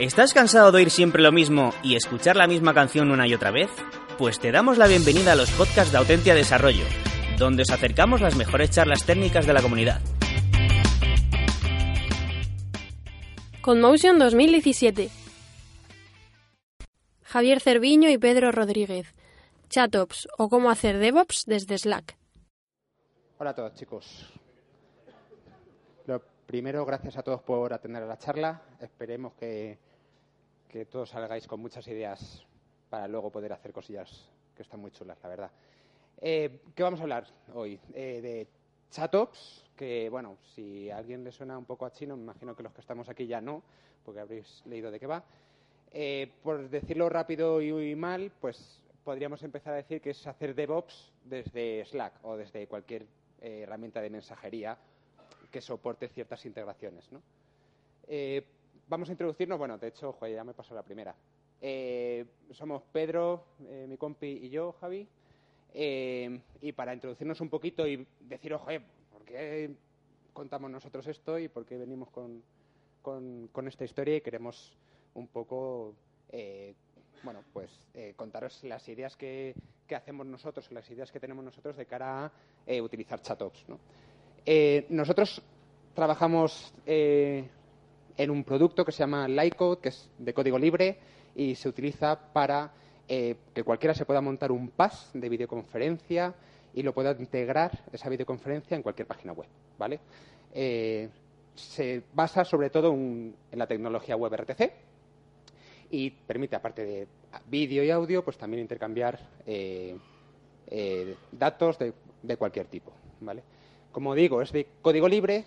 ¿Estás cansado de oír siempre lo mismo y escuchar la misma canción una y otra vez? Pues te damos la bienvenida a los podcasts de Autentia Desarrollo, donde os acercamos las mejores charlas técnicas de la comunidad. Conmotion 2017. Javier Cerviño y Pedro Rodríguez. Chatops o cómo hacer DevOps desde Slack. Hola a todos, chicos. Lo primero, gracias a todos por atender a la charla. Esperemos que, que todos salgáis con muchas ideas para luego poder hacer cosillas que están muy chulas, la verdad. Eh, ¿Qué vamos a hablar hoy? Eh, de Chatops, que, bueno, si a alguien le suena un poco a chino, me imagino que los que estamos aquí ya no, porque habréis leído de qué va. Eh, por decirlo rápido y mal, pues podríamos empezar a decir que es hacer DevOps desde Slack o desde cualquier herramienta de mensajería que soporte ciertas integraciones. ¿no? Vamos a introducirnos, bueno, de hecho, ya me pasó la primera. Eh, somos Pedro, eh, mi compi y yo, Javi. Eh, y para introducirnos un poquito y decir, oye, ¿por qué contamos nosotros esto y por qué venimos con, con, esta historia? Y queremos un poco, bueno, pues contaros las ideas que, que, hacemos nosotros, las ideas que tenemos nosotros de cara a utilizar chatops. ¿no? nosotros trabajamos en un producto que se llama Lycode, que es de código libre y se utiliza para eh, que cualquiera se pueda montar un pass de videoconferencia y lo pueda integrar esa videoconferencia en cualquier página web, ¿vale? Eh, se basa sobre todo en la tecnología WebRTC y permite, aparte de vídeo y audio, pues también intercambiar eh, datos de, cualquier tipo, ¿vale? Como digo, es de código libre,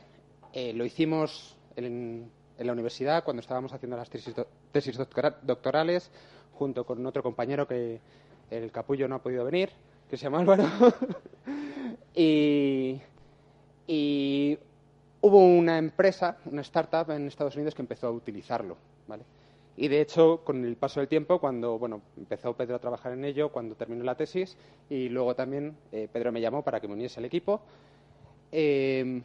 lo hicimos en, en la universidad cuando estábamos haciendo las tesis, doctorales junto con otro compañero que el capullo no ha podido venir, que se llama Álvaro. y, hubo una empresa, una startup en Estados Unidos que empezó a utilizarlo, ¿vale? Y de hecho, con el paso del tiempo, cuando bueno, empezó Pedro a trabajar en ello, cuando terminó la tesis, y luego también eh, Pedro me llamó para que me uniese al equipo, eh,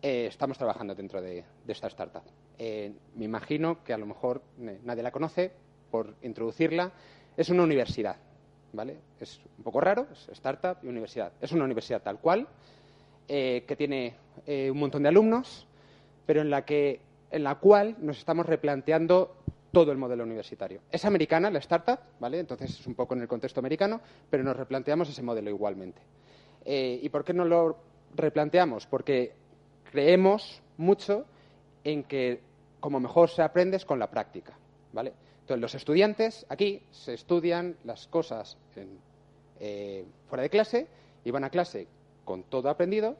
eh, estamos trabajando dentro de esta startup. Eh, me imagino que a lo mejor eh, nadie la conoce, por introducirla, es una universidad, ¿vale? Es un poco raro, es startup y universidad. Es una universidad tal cual, eh, que tiene un montón de alumnos, pero en la, que, en la cual nos estamos replanteando todo el modelo universitario. Es americana la startup, ¿vale? Entonces es un poco en el contexto americano, pero nos replanteamos ese modelo igualmente. ¿Y por qué no lo replanteamos? Porque creemos mucho en que como mejor se aprende es con la práctica, ¿vale? Entonces, los estudiantes aquí se estudian las cosas eh, fuera de clase y van a clase con todo aprendido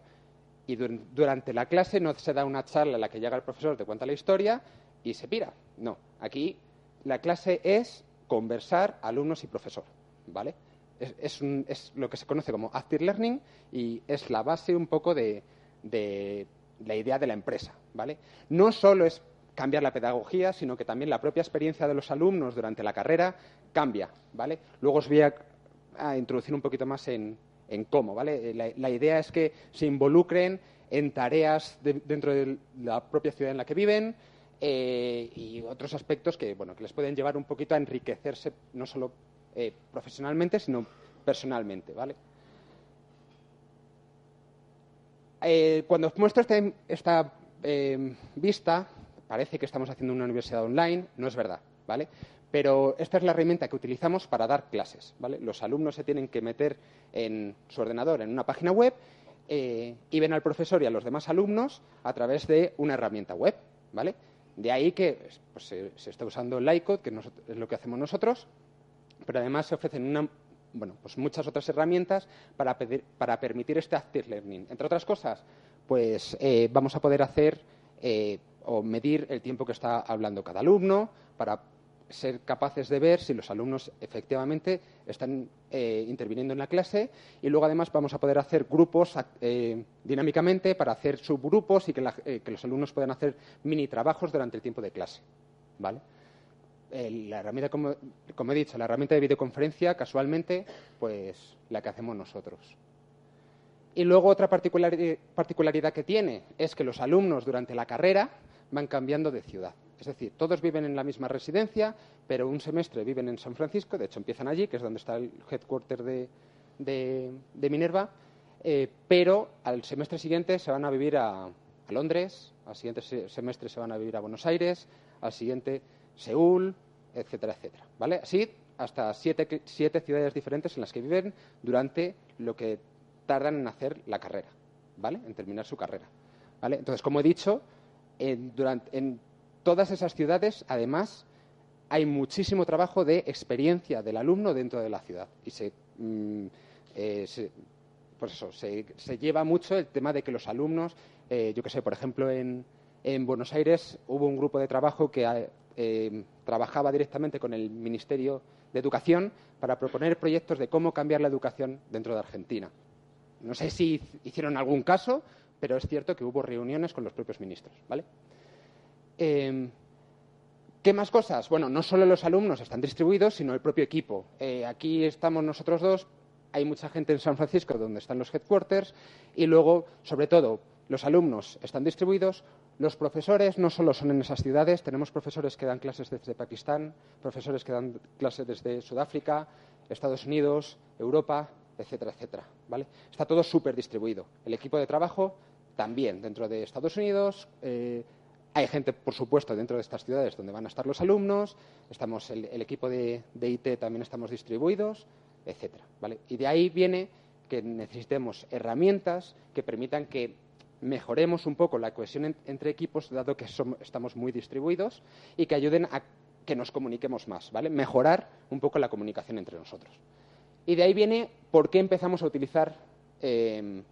y durante la clase no se da una charla en la que llega el profesor, te cuenta la historia y se pira. No, aquí la clase es conversar alumnos y profesor, ¿vale? Es, lo que se conoce como active learning y es la base un poco de la idea de la empresa, ¿vale? No solo es cambiar la pedagogía, sino que también la propia experiencia de los alumnos durante la carrera cambia, ¿vale? Luego os voy a, introducir un poquito más en, cómo, ¿vale? La, idea es que se involucren en tareas dentro de la propia ciudad en la que viven eh, y otros aspectos que, bueno, que les pueden llevar un poquito a enriquecerse no solo eh, profesionalmente, sino personalmente, ¿vale? Eh, cuando muestro este, esta eh, vista, parece que estamos haciendo una universidad online, no es verdad, ¿vale? Pero esta es la herramienta que utilizamos para dar clases, ¿vale? Los alumnos se tienen que meter en su ordenador en una página web eh, y ven al profesor y a los demás alumnos a través de una herramienta web, ¿vale? De ahí que pues, se, está usando Lycode, que es lo que hacemos nosotros, pero además se ofrecen una, bueno, pues muchas otras herramientas para, para permitir este active learning. Entre otras cosas, pues eh, vamos a poder hacer eh, o medir el tiempo que está hablando cada alumno para ser capaces de ver si los alumnos efectivamente están eh, interviniendo en la clase y luego además vamos a poder hacer grupos dinámicamente para hacer subgrupos y que, que, los alumnos puedan hacer mini trabajos durante el tiempo de clase. ¿Vale? La herramienta, como, he dicho, la herramienta de videoconferencia, casualmente, pues la que hacemos nosotros. Y luego otra particularidad que tiene es que los alumnos durante la carrera van cambiando de ciudad. Es decir, todos viven en la misma residencia, pero un semestre viven en San Francisco, de hecho empiezan allí, que es donde está el headquarter de, Minerva, eh, pero al semestre siguiente se van a vivir a, Londres, al siguiente semestre se van a vivir a Buenos Aires, al siguiente Seúl, etcétera, etcétera. ¿Vale? Así hasta siete, siete ciudades diferentes en las que viven durante lo que tardan en hacer la carrera, ¿vale? En terminar su carrera. ¿Vale? Entonces, como he dicho, en, durante, en todas esas ciudades, además, hay muchísimo trabajo de experiencia del alumno dentro de la ciudad. Y se, mm, eh, pues eso, se, lleva mucho el tema de que los alumnos, eh, yo que sé, por ejemplo, en, en, Buenos Aires hubo un grupo de trabajo que eh, trabajaba directamente con el Ministerio de Educación para proponer proyectos de cómo cambiar la educación dentro de Argentina. No sé si hicieron algún caso, pero es cierto que hubo reuniones con los propios ministros, ¿vale? Em, ¿Qué más cosas? Bueno, no solo los alumnos están distribuidos, sino el propio equipo. Eh, aquí estamos nosotros dos, hay mucha gente en San Francisco donde están los headquarters y luego, sobre todo, los alumnos están distribuidos, los profesores no solo son en esas ciudades, tenemos profesores que dan clases desde Pakistán, profesores que dan clases desde Sudáfrica, Estados Unidos, Europa, etcétera, etcétera. ¿vale? Está todo súper distribuido. El equipo de trabajo también dentro de Estados Unidos. Eh, hay gente, por supuesto, dentro de estas ciudades donde van a estar los alumnos. Estamos el, equipo de, IT también estamos distribuidos, etcétera. ¿vale? Y de ahí viene que necesitemos herramientas que permitan que mejoremos un poco la cohesión entre equipos, dado que estamos muy distribuidos, y que ayuden a que nos comuniquemos más, ¿vale? Mejorar un poco la comunicación entre nosotros. Y de ahí viene por qué empezamos a utilizar eh,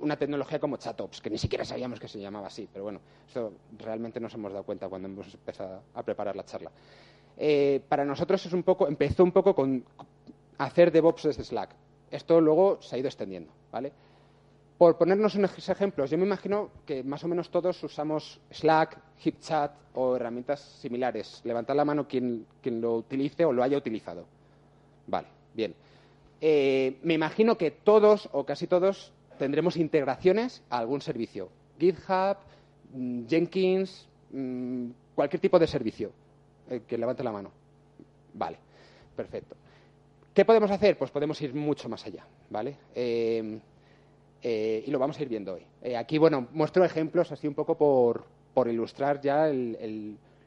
una tecnología como ChatOps, que ni siquiera sabíamos que se llamaba así, pero bueno, eso realmente nos hemos dado cuenta cuando hemos empezado a preparar la charla. Eh, para nosotros es un poco, empezó un poco con hacer DevOps desde Slack. Esto luego se ha ido extendiendo, ¿vale? Por ponernos unos ejemplos, yo me imagino que más o menos todos usamos Slack, HipChat o herramientas similares. Levantad la mano quien, quien lo utilice o lo haya utilizado. Vale, bien. Eh, me imagino que todos o casi todos tendremos integraciones a algún servicio. GitHub, mm, Jenkins, mm, cualquier tipo de servicio. Eh, que levante la mano. Vale, perfecto. ¿Qué podemos hacer? Pues podemos ir mucho más allá, ¿vale? Eh, y lo vamos a ir viendo hoy. aquí, bueno, muestro ejemplos así un poco por, por ilustrar ya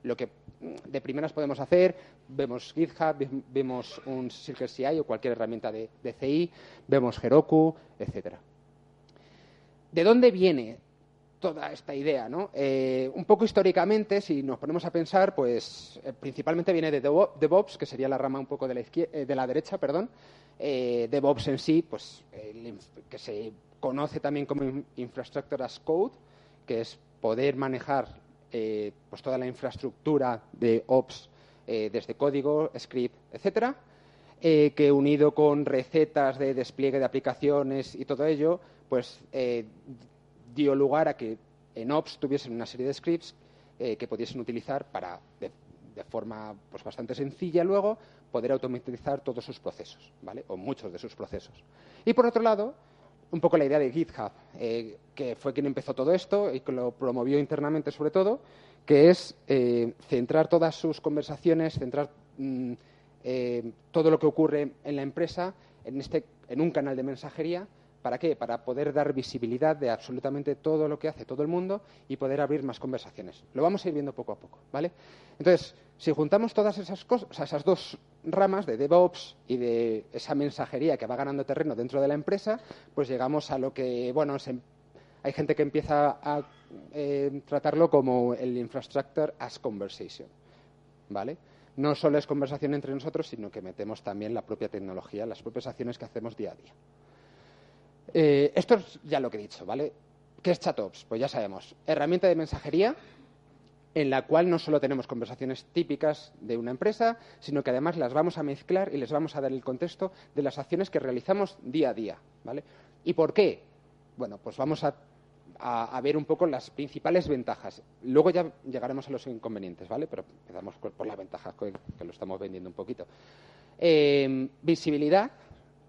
lo que de primeras podemos hacer. Vemos GitHub, vemos un CircleCI o cualquier herramienta de, CI, vemos Heroku, etcétera. ¿De dónde viene toda esta idea? ¿no? Eh, un poco históricamente, si nos ponemos a pensar, pues eh, principalmente viene de DevOps, que sería la rama un poco de la, eh, de la derecha, perdón. DevOps en sí, pues que se conoce también como Infrastructure as Code, que es poder manejar eh, pues toda la infraestructura de Ops eh, desde código, script, etcétera, eh, que unido con recetas de despliegue de aplicaciones y todo ello, pues dio lugar a que en Ops tuviesen una serie de scripts que pudiesen utilizar para, de, forma pues, bastante sencilla luego, poder automatizar todos sus procesos, ¿vale? O muchos de sus procesos. Y por otro lado, un poco la idea de GitHub, eh, que fue quien empezó todo esto y que lo promovió internamente sobre todo, que es eh, centrar todas sus conversaciones, centrar mm, eh, todo lo que ocurre en la empresa en, este, en un canal de mensajería ¿Para qué? Para poder dar visibilidad de absolutamente todo lo que hace todo el mundo y poder abrir más conversaciones. Lo vamos a ir viendo poco a poco, ¿vale? Entonces, si juntamos todas esas cosas, esas dos ramas de DevOps y de esa mensajería que va ganando terreno dentro de la empresa, pues llegamos a lo que, bueno, hay gente que empieza a eh, tratarlo como el infrastructure as conversation, ¿vale? No solo es conversación entre nosotros, sino que metemos también la propia tecnología, las propias acciones que hacemos día a día. Eh, esto es ya lo que he dicho, ¿vale? ¿Qué es ChatOps? Pues ya sabemos, herramienta de mensajería en la cual no solo tenemos conversaciones típicas de una empresa, sino que además las vamos a mezclar y les vamos a dar el contexto de las acciones que realizamos día a día, ¿vale? ¿Y por qué? Bueno, pues vamos a, ver un poco las principales ventajas. Luego ya llegaremos a los inconvenientes, ¿vale? Pero empezamos por las ventajas, que, lo estamos vendiendo un poquito. Eh, visibilidad,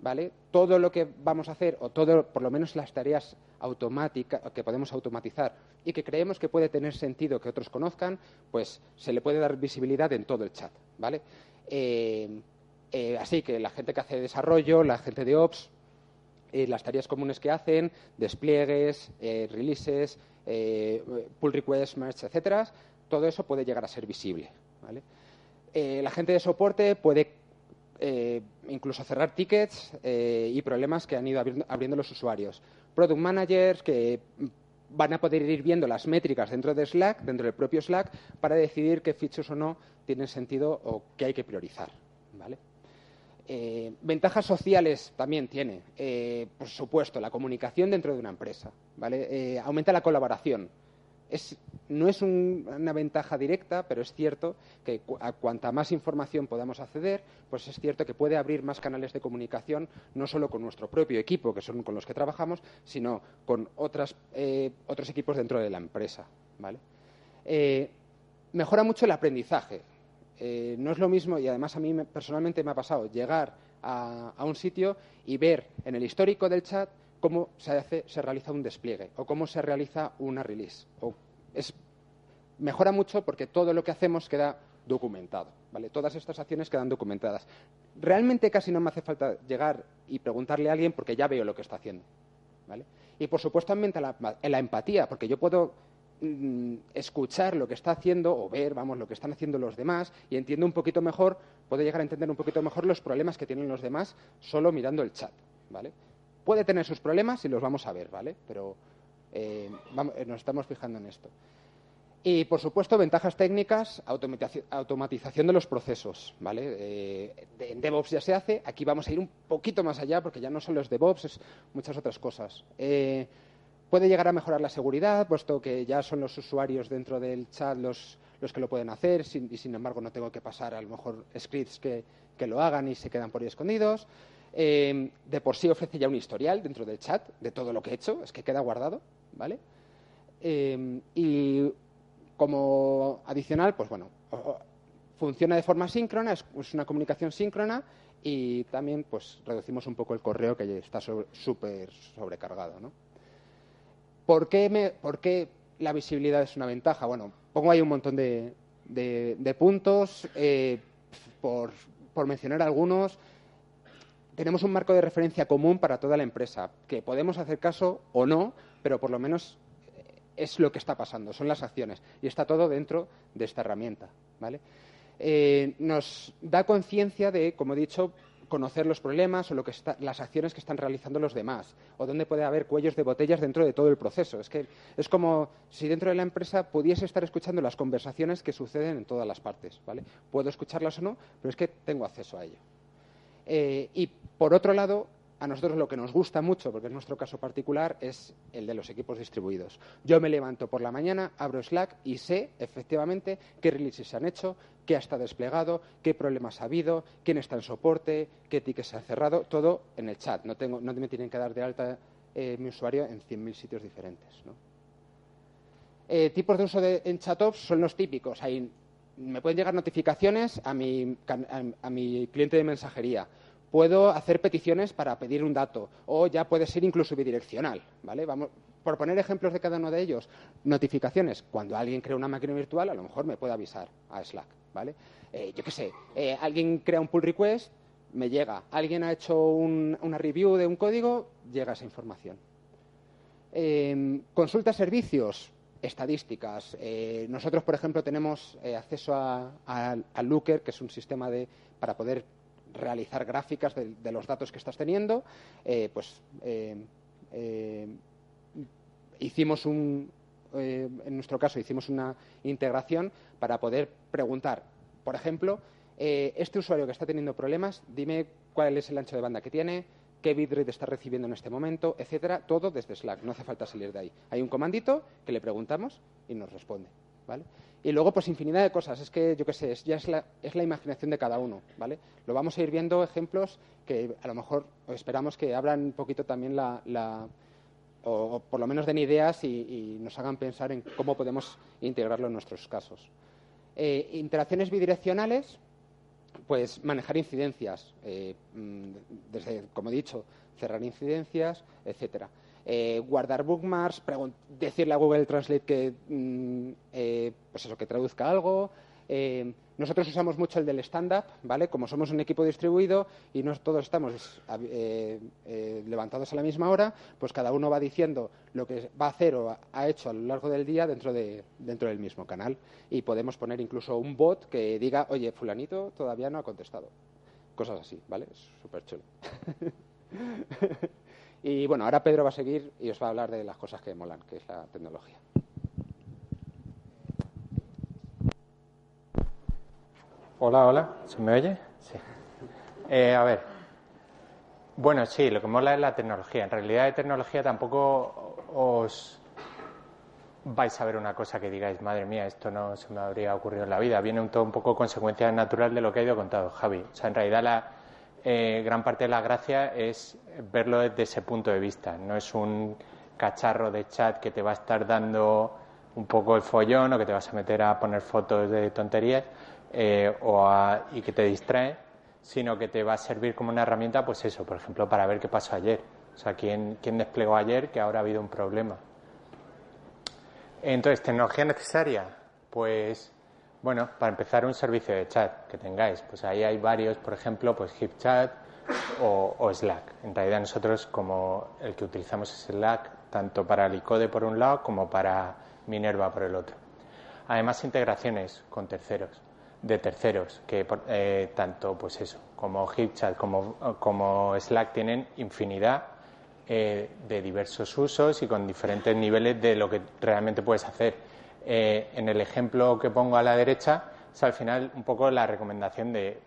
¿vale? Todo lo que vamos a hacer, o todo, por lo menos las tareas automática, que podemos automatizar y que creemos que puede tener sentido que otros conozcan, pues se le puede dar visibilidad en todo el chat, ¿vale? Eh, eh, así que la gente que hace desarrollo, la gente de Ops, eh, las tareas comunes que hacen, despliegues, releases, pull requests, merge, etcétera, todo eso puede llegar a ser visible, ¿vale? la gente de soporte puede incluso cerrar tickets y problemas que han ido abriendo, los usuarios. Product managers que van a poder ir viendo las métricas dentro de Slack, dentro del propio Slack, para decidir qué features o no tienen sentido o qué hay que priorizar. ¿vale? Eh, ventajas sociales también tiene, eh, por supuesto, la comunicación dentro de una empresa. ¿vale? Eh, aumenta la colaboración no es una ventaja directa, pero es cierto que a cuanta más información podamos acceder, pues es cierto que puede abrir más canales de comunicación, no solo con nuestro propio equipo, que son con los que trabajamos, sino con eh, otros equipos dentro de la empresa. Eh, mejora mucho el aprendizaje. Eh, no es lo mismo, y además a mí personalmente me ha pasado, llegar a un sitio y ver en el histórico del chat cómo se, hace, se realiza un despliegue o cómo se realiza una release. Es, mejora mucho porque todo lo que hacemos queda documentado. ¿vale? Todas estas acciones quedan documentadas. Realmente casi no me hace falta llegar y preguntarle a alguien porque ya veo lo que está haciendo. ¿vale? Y por supuesto aumenta la, la empatía, porque yo puedo mm, escuchar lo que está haciendo o ver, vamos, lo que están haciendo los demás y entiendo un poquito mejor, puedo llegar a entender un poquito mejor los problemas que tienen los demás solo mirando el chat, ¿vale? Puede tener sus problemas y los vamos a ver, ¿vale? Pero eh, eh, nos estamos fijando en esto. Y, por supuesto, ventajas técnicas, automatización de los procesos, ¿vale? Eh, en DevOps ya se hace, aquí vamos a ir un poquito más allá porque ya no solo es DevOps, es muchas otras cosas. puede llegar a mejorar la seguridad, puesto que ya son los usuarios dentro del chat los, los que lo pueden hacer y, sin embargo, no tengo que pasar a lo mejor scripts que, que lo hagan y se quedan por ahí escondidos. Eh, de por sí ofrece ya un historial dentro del chat de todo lo que he hecho, es que queda guardado, ¿vale? Eh, y como adicional, pues bueno, funciona de forma síncrona, es, una comunicación síncrona y también pues reducimos un poco el correo que está súper sobrecargado, ¿no? ¿Por qué, la visibilidad es una ventaja? Bueno, pongo ahí un montón de, puntos, eh, por, por mencionar algunos tenemos un marco de referencia común para toda la empresa, que podemos hacer caso o no, pero por lo menos eh, es lo que está pasando, son las acciones. Y está todo dentro de esta herramienta. ¿vale? Eh, nos da conciencia de, como he dicho, conocer los problemas o lo que las acciones que están realizando los demás, o dónde puede haber cuellos de botellas dentro de todo el proceso. Es que es como si dentro de la empresa pudiese estar escuchando las conversaciones que suceden en todas las partes. ¿vale? Puedo escucharlas o no, pero es que tengo acceso a ello. Eh, y por otro lado, a nosotros lo que nos gusta mucho, porque es nuestro caso particular, es el de los equipos distribuidos. Yo me levanto por la mañana, abro Slack y sé efectivamente qué releases se han hecho, qué ha estado desplegado, qué problemas ha habido, quién está en soporte, qué tickets se ha cerrado, todo en el chat. No, tengo, no me tienen que dar de alta eh, mi usuario en 100.000 sitios diferentes. Eh, tipos de uso de, en ChatOps son los típicos. Hay me pueden llegar notificaciones a mi, a, mi cliente de mensajería. Puedo hacer peticiones para pedir un dato o ya puede ser incluso bidireccional, ¿vale? Vamos, por poner ejemplos de cada uno de ellos, notificaciones. Cuando alguien crea una máquina virtual, a lo mejor me puede avisar a Slack, ¿vale? Eh, yo qué sé, eh, alguien crea un pull request, me llega. Alguien ha hecho una review de un código, llega esa información. Eh, consulta servicios, estadísticas. Eh, nosotros, por ejemplo, tenemos eh, acceso a, Looker, que es un sistema de, para poder realizar gráficas de, los datos que estás teniendo. Eh, pues hicimos un, en nuestro caso, hicimos una integración para poder preguntar, por ejemplo, este usuario que está teniendo problemas, dime cuál es el ancho de banda que tiene, qué bitrate está recibiendo en este momento, etcétera, todo desde Slack, no hace falta salir de ahí. Hay un comandito que le preguntamos y nos responde, ¿vale? Y luego, pues infinidad de cosas, es que, yo qué sé, ya es la, es la imaginación de cada uno, ¿vale? Lo vamos a ir viendo ejemplos que a lo mejor esperamos que abran un poquito también la, o, por lo menos den ideas y, nos hagan pensar en cómo podemos integrarlo en nuestros casos. Eh, interacciones bidireccionales, pues manejar incidencias, eh, mm, desde, como he dicho, cerrar incidencias, etcétera. eh, guardar bookmarks, decirle a Google Translate que, mm, eh, pues eso, que traduzca algo. Eh, nosotros usamos mucho el del stand-up, ¿vale? Como somos un equipo distribuido y no todos estamos levantados a la misma hora, pues cada uno va diciendo lo que va a hacer o ha hecho a lo largo del día dentro, de, dentro del mismo canal. Y podemos poner incluso un bot que diga, oye, fulanito todavía no ha contestado. Cosas así, ¿vale? Es súper chulo. Y bueno, ahora Pedro va a seguir y os va a hablar de las cosas que molan, que es la tecnología. Hola, hola, ¿se me oye? Sí. Eh, a ver, bueno, sí, lo que mola es la tecnología. En realidad de tecnología tampoco os vais a ver una cosa que digáis, madre mía, esto no se me habría ocurrido en la vida. Viene un todo un poco consecuencia natural de lo que ha ido contado Javi. O sea, en realidad la, eh, gran parte de la gracia es verlo desde ese punto de vista. No es un cacharro de chat que te va a estar dando un poco el follón o que te vas a meter a poner fotos de tonterías eh, o y que te distrae, sino que te va a servir como una herramienta, pues eso, por ejemplo, para ver qué pasó ayer. O sea, quién, quién desplegó ayer que ahora ha habido un problema. Entonces, ¿tecnología necesaria? Pues bueno, para empezar un servicio de chat que tengáis, pues ahí hay varios, por ejemplo, pues HipChat o, o Slack. En realidad nosotros como el que utilizamos es Slack tanto para el ICODE por un lado como para Minerva por el otro. Además integraciones con terceros, de terceros, que eh, tanto pues eso, como HipChat como, como Slack tienen infinidad eh, de diversos usos y con diferentes niveles de lo que realmente puedes hacer eh, en el ejemplo que pongo a la derecha es al final un poco la recomendación de,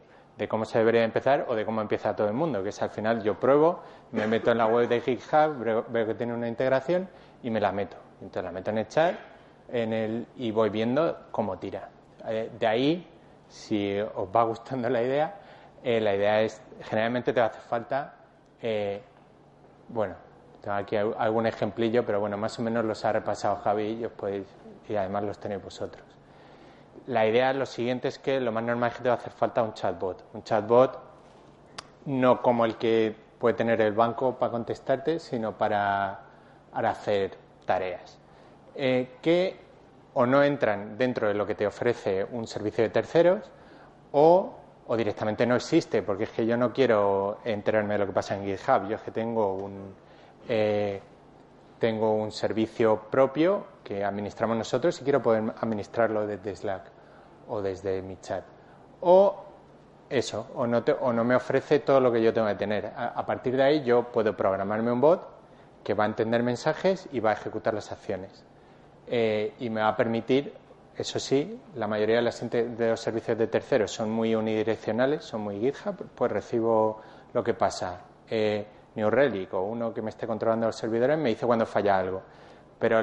cómo se debería empezar o de cómo empieza todo el mundo, que es al final yo pruebo, me meto en la web de GitHub, veo que tiene una integración y me la meto. Entonces la meto en el chat y voy viendo cómo tira. Eh, de ahí, si os va gustando la idea, eh, la idea es, generalmente te va a hacer falta, bueno, tengo aquí algún ejemplillo, pero bueno, más o menos los ha repasado Javi y os podéis y además los tenéis vosotros. La idea, lo siguiente es que lo más normal es que te va a hacer falta un chatbot. Un chatbot no como el que puede tener el banco para contestarte, sino para, hacer tareas. Eh, o no entran dentro de lo que te ofrece un servicio de terceros o, directamente no existe, porque es que yo no quiero enterarme de lo que pasa en GitHub. Yo es que tengo un, eh, tengo un servicio propio que administramos nosotros y quiero poder administrarlo desde Slack o desde mi chat. O eso, o no, o no me ofrece todo lo que yo tengo que tener. A, partir de ahí yo puedo programarme un bot que va a entender mensajes y va a ejecutar las acciones. Eh, y me va a permitir, eso sí, la mayoría de, las, los servicios de terceros son muy unidireccionales, son muy GitHub, pues recibo lo que pasa. Eh, New Relic o uno que me esté controlando los servidores me dice cuando falla algo. Pero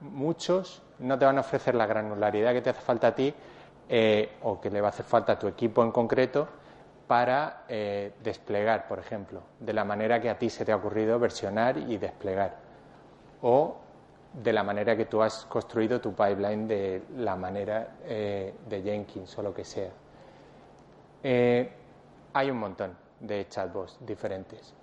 muchos no te van a ofrecer la granularidad que te hace falta a ti eh, o que le va a hacer falta a tu equipo en concreto para eh, desplegar, por ejemplo, de la manera que a ti se te ha ocurrido versionar y desplegar. O de la manera que tú has construido tu pipeline de la manera eh, de Jenkins o lo que sea. hay un montón de chatbots diferentes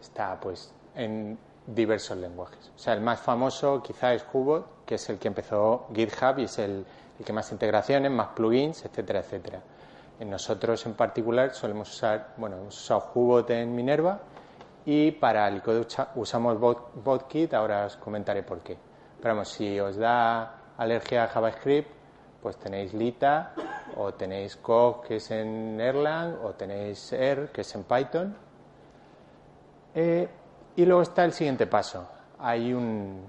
está pues en diversos lenguajes. O sea, el más famoso quizá es Hubot, que es el que empezó GitHub y es el, que más integraciones, más plugins, etcétera, etcétera. Nosotros en particular solemos usar, bueno, hemos usado Hubot en Minerva y para el código usamos BotKit, ahora os comentaré por qué. Pero vamos, si os da alergia a JavaScript, pues tenéis Lita o tenéis Cog que es en Erlang o tenéis R que es en Python eh, y luego está el siguiente paso. Hay un,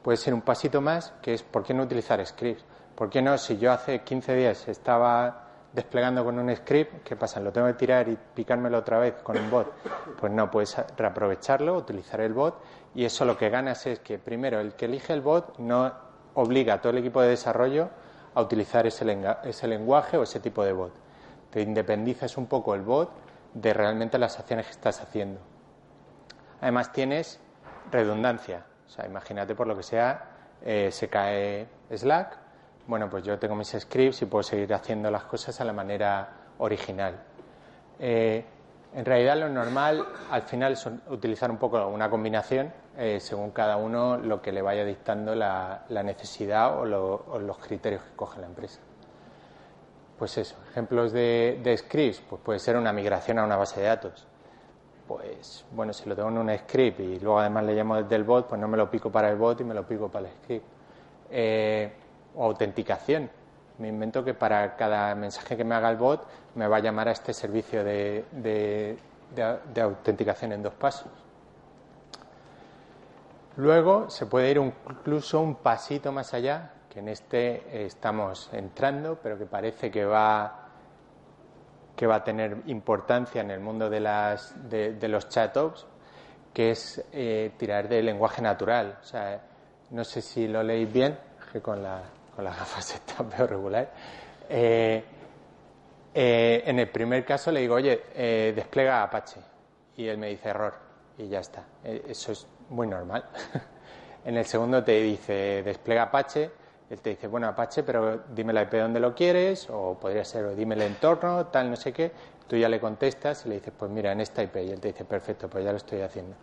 puede ser un pasito más, que es ¿por qué no utilizar scripts? ¿Por qué no? Si yo hace 15 días estaba desplegando con un script, ¿qué pasa? ¿Lo tengo que tirar y picármelo otra vez con un bot? Pues no, puedes reaprovecharlo, utilizar el bot y eso lo que ganas es que primero el que elige el bot no obliga a todo el equipo de desarrollo a utilizar ese, lenguaje o ese tipo de bot. Te independizas un poco el bot de realmente las acciones que estás haciendo. Además tienes redundancia. O sea, imagínate por lo que sea, eh, se cae Slack. Bueno, pues yo tengo mis scripts y puedo seguir haciendo las cosas a la manera original. Eh, En realidad lo normal al final es utilizar un poco una combinación eh, según cada uno lo que le vaya dictando la, necesidad o, los criterios que coge la empresa. Pues eso, ejemplos de, scripts, pues puede ser una migración a una base de datos. Pues bueno, si lo tengo en un script y luego además le llamo desde el bot, pues no me lo pico para el bot y me lo pico para el script. Eh, autenticación. Me invento que para cada mensaje que me haga el bot me va a llamar a este servicio de, de autenticación en dos pasos. Luego se puede ir incluso un pasito más allá, que en este estamos entrando, pero que parece que va que va a tener importancia en el mundo de, las, de, los chat-ops, que es eh, tirar de lenguaje natural. O sea, no sé si lo leéis bien, que con, la, con las gafas está peor regular. Eh, eh, en el primer caso le digo, oye, despliega Apache. Y él me dice error. Y ya está. eso es muy normal. en el segundo te dice despliega Apache, él te dice, bueno, Apache, pero dime la IP donde lo quieres, o podría ser, o dime el entorno, tal, no sé qué. Tú ya le contestas y le dices, pues mira, en esta IP. Y él te dice, perfecto, pues ya lo estoy haciendo.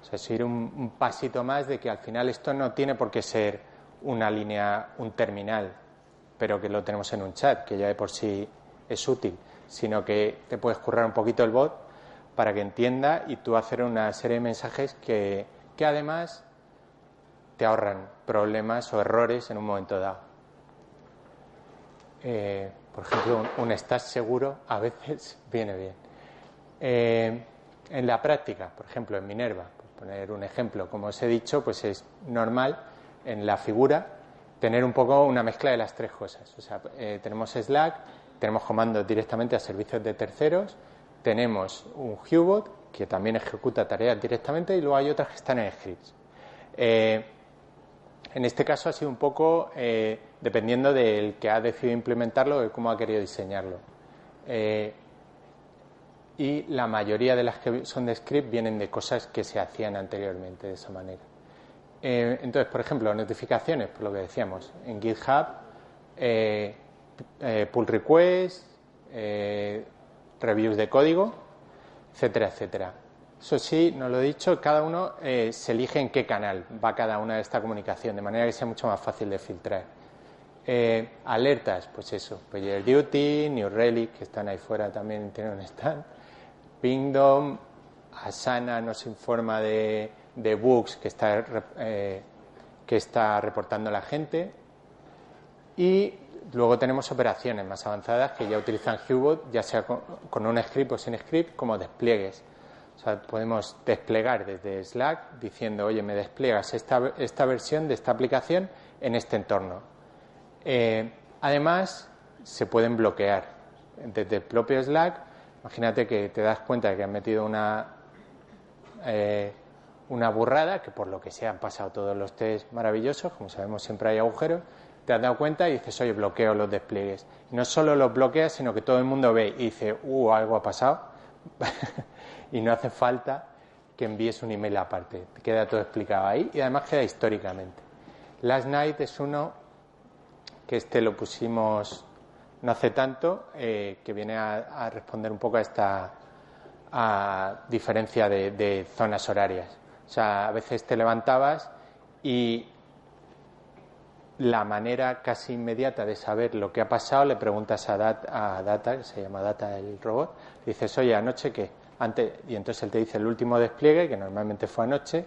O sea, es ir un, pasito más de que al final esto no tiene por qué ser una línea, un terminal, pero que lo tenemos en un chat, que ya de por sí es útil, sino que te puedes currar un poquito el bot para que entienda y tú hacer una serie de mensajes que, que además te ahorran problemas o errores en un momento dado. Eh, por ejemplo, un, estás seguro a veces viene bien. Eh, en la práctica, por ejemplo, en Minerva, por poner un ejemplo, como os he dicho, pues es normal en la figura tener un poco una mezcla de las tres cosas. O sea, eh, tenemos Slack, tenemos comandos directamente a servicios de terceros, tenemos un Hubot que también ejecuta tareas directamente y luego hay otras que están en scripts. Eh, en este caso ha sido un poco eh, dependiendo del que ha decidido implementarlo y cómo ha querido diseñarlo. Eh, y la mayoría de las que son de script vienen de cosas que se hacían anteriormente de esa manera. Entonces, por ejemplo, notificaciones, por lo que decíamos, en GitHub, pull requests, reviews de código, etcétera, etcétera. Eso sí, nos lo he dicho, cada uno eh, se elige en qué canal va cada una de esta comunicación, de manera que sea mucho más fácil de filtrar. Eh, alertas, pues eso, PagerDuty, New Relic, que están ahí fuera también tienen un stand, Pingdom, Asana nos informa de, de bugs que está, eh, que está reportando la gente y Luego tenemos operaciones más avanzadas que ya utilizan Hubot, ya sea con, un script o sin script, como despliegues. O sea, podemos desplegar desde Slack diciendo, oye, me despliegas esta, esta versión de esta aplicación en este entorno. Eh, además, se pueden bloquear desde el propio Slack. Imagínate que te das cuenta de que han metido una, eh, una burrada, que por lo que sea han pasado todos los test maravillosos, como sabemos siempre hay agujeros te has dado cuenta y dices, oye, bloqueo los despliegues. Y no solo los bloqueas, sino que todo el mundo ve y dice, uh, algo ha pasado. y no hace falta que envíes un email aparte. Te queda todo explicado ahí y además queda históricamente. Last Night es uno que este lo pusimos no hace tanto, eh, que viene a, responder un poco a esta diferencia de, de zonas horarias. O sea, a veces te levantabas y la manera casi inmediata de saber lo que ha pasado, le preguntas a, Data, que se llama Data el robot, dices, oye, anoche qué, antes, y entonces él te dice el último despliegue, que normalmente fue anoche,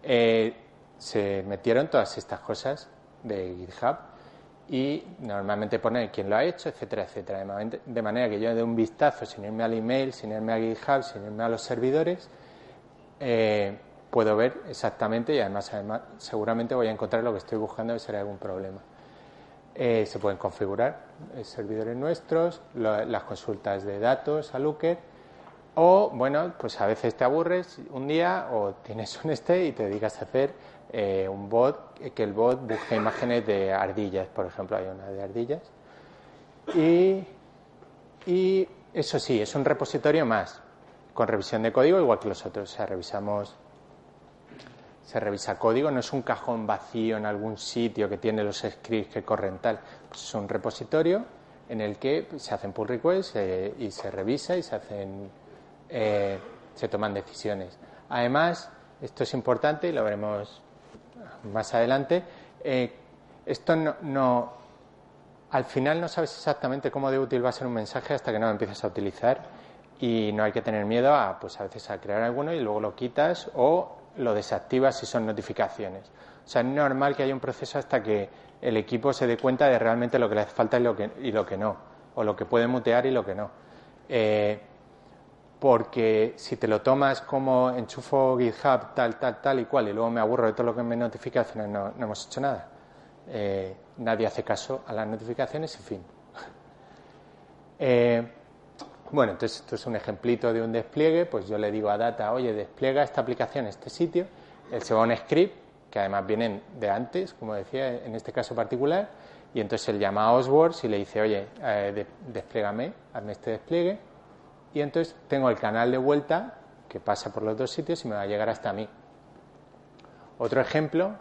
eh, se metieron todas estas cosas de GitHub y normalmente pone quién lo ha hecho, etcétera, etcétera. De manera que yo de un vistazo, sin irme al email, sin irme a GitHub, sin irme a los servidores, eh, puedo ver exactamente y además, además seguramente voy a encontrar lo que estoy buscando y será algún problema. Eh, se pueden configurar eh, servidores nuestros, las consultas de datos a Looker o, bueno, pues a veces te aburres un día o tienes un este y te dedicas a hacer eh, un bot, que el bot busque imágenes de ardillas, por ejemplo, hay una de ardillas. Y, y eso sí, es un repositorio más, con revisión de código igual que los otros. O sea, revisamos se revisa código, no es un cajón vacío en algún sitio que tiene los scripts que corren tal, pues es un repositorio en el que se hacen pull requests eh, y se revisa y se hacen eh, se toman decisiones. Además, esto es importante y lo veremos más adelante. Eh, esto no, al final no sabes exactamente cómo de útil va a ser un mensaje hasta que no lo empiezas a utilizar y no hay que tener miedo a, pues a veces a crear alguno y luego lo quitas o lo desactivas si son notificaciones. O sea, es normal que haya un proceso hasta que el equipo se dé cuenta de realmente lo que le hace falta y lo que, y lo que no, o lo que puede mutear y lo que no. Eh, porque si te lo tomas como enchufo GitHub tal, tal, tal y cual, y luego me aburro de todo lo que me notifica, no, hemos hecho nada. Eh, nadie hace caso a las notificaciones y fin. Eh, bueno, entonces esto es un ejemplito de un despliegue, pues yo le digo a Data, oye, despliega esta aplicación en este sitio, él se va a un script, que además vienen de antes, como decía, en este caso particular, y entonces él llama a Oswords y le dice, oye, eh, hazme este despliegue, y entonces tengo el canal de vuelta que pasa por los dos sitios y me va a llegar hasta mí. Otro ejemplo,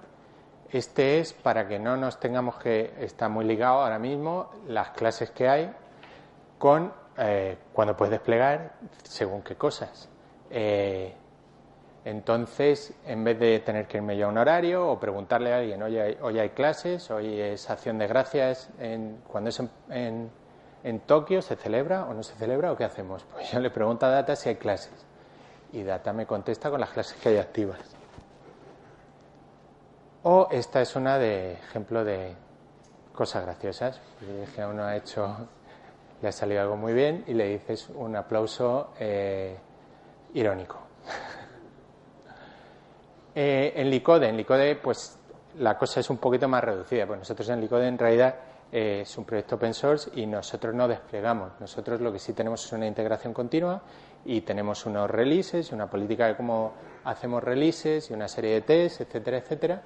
este es para que no nos tengamos que, está muy ligado ahora mismo, las clases que hay con eh, cuando puedes desplegar según qué cosas. Eh, entonces, en vez de tener que irme yo a un horario o preguntarle a alguien, hoy hay, hoy hay clases, hoy es acción de gracias, en, cuando es en, en, Tokio, ¿se celebra o no se celebra o qué hacemos? Pues yo le pregunto a Data si hay clases y Data me contesta con las clases que hay activas. O esta es una de ejemplo de cosas graciosas. que uno ha hecho, le ha salido algo muy bien y le dices un aplauso eh, irónico. Eh, en Licode, en Licode, pues la cosa es un poquito más reducida. Pues nosotros en Licode en realidad eh, es un proyecto open source y nosotros no desplegamos. Nosotros lo que sí tenemos es una integración continua y tenemos unos releases y una política de cómo hacemos releases y una serie de tests, etcétera, etcétera.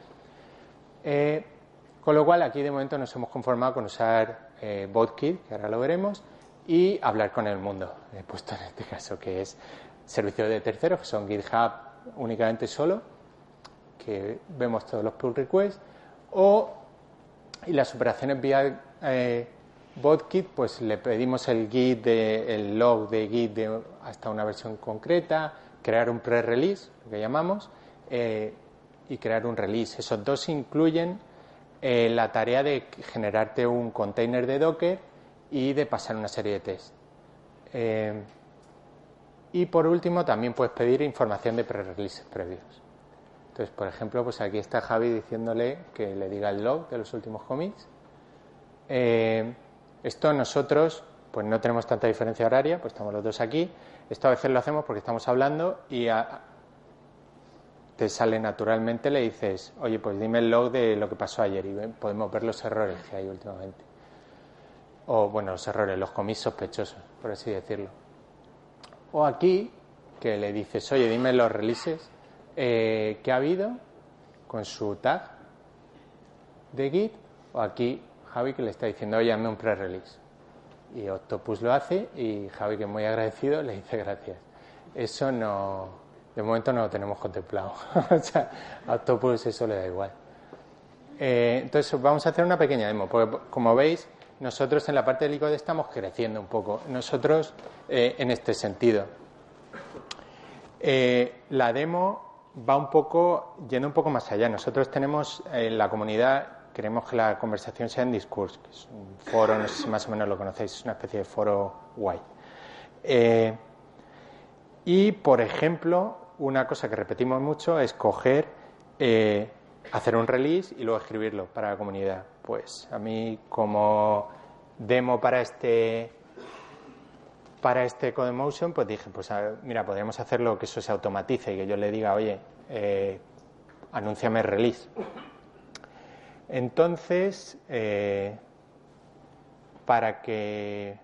Con lo cual aquí de momento nos hemos conformado con usar BotKit, que ahora lo veremos, y hablar con el mundo. He puesto en este caso que es servicios de terceros, que son GitHub únicamente solo, que vemos todos los pull requests, o y las operaciones vía eh, BotKit, pues le pedimos el git, de, el log de git de, hasta una versión concreta, crear un pre-release, lo que llamamos, eh, y crear un release. Esos dos incluyen eh, la tarea de generarte un container de Docker y de pasar una serie de tests. y por último, también puedes pedir información de pre-releases previos. Entonces, por ejemplo, pues aquí está Javi diciéndole que le diga el log de los últimos commits. Eh, esto nosotros, pues no tenemos tanta diferencia horaria, pues estamos los dos aquí. Esto a veces lo hacemos porque estamos hablando y te sale naturalmente, le dices, oye, pues dime el log de lo que pasó ayer y podemos ver los errores que hay últimamente. O, bueno, los errores, los commits sospechosos, por así decirlo. O aquí, que le dices, oye, dime los releases eh, que ha habido con su tag de Git, o aquí Javi que le está diciendo, oye, hazme un pre-release. Y Octopus lo hace y Javi, que es muy agradecido, le dice gracias. Eso no, de momento no lo tenemos contemplado. o sea, a Octopus eso le da igual. Eh, entonces, vamos a hacer una pequeña demo, porque como veis, nosotros en la parte del ICODE estamos creciendo un poco. Nosotros, eh, en este sentido. la demo va un poco, yendo un poco más allá. Nosotros tenemos en la comunidad, queremos que la conversación sea en Discourse, que es un foro, no sé si más o menos lo conocéis, es una especie de foro guay. Eh, y, por ejemplo, una cosa que repetimos mucho es coger, eh, hacer un release y luego escribirlo para la comunidad. Pues a mí, como demo para este para este CodeMotion, pues dije, pues mira, podríamos hacerlo que eso se automatice y que yo le diga, oye, eh, anúnciame release. Entonces, eh, para que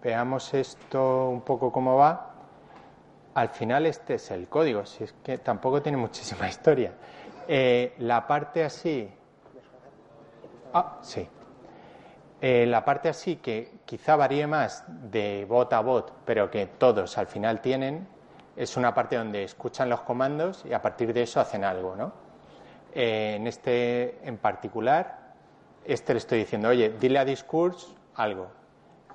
veamos esto un poco cómo va, al final este es el código, si es que tampoco tiene muchísima historia. Eh, la parte así. Ah, sí. Eh, la parte así que quizá varíe más de bot a bot, pero que todos al final tienen, es una parte donde escuchan los comandos y a partir de eso hacen algo, ¿no? Eh, en este en particular, este le estoy diciendo, oye, dile a Discourse algo.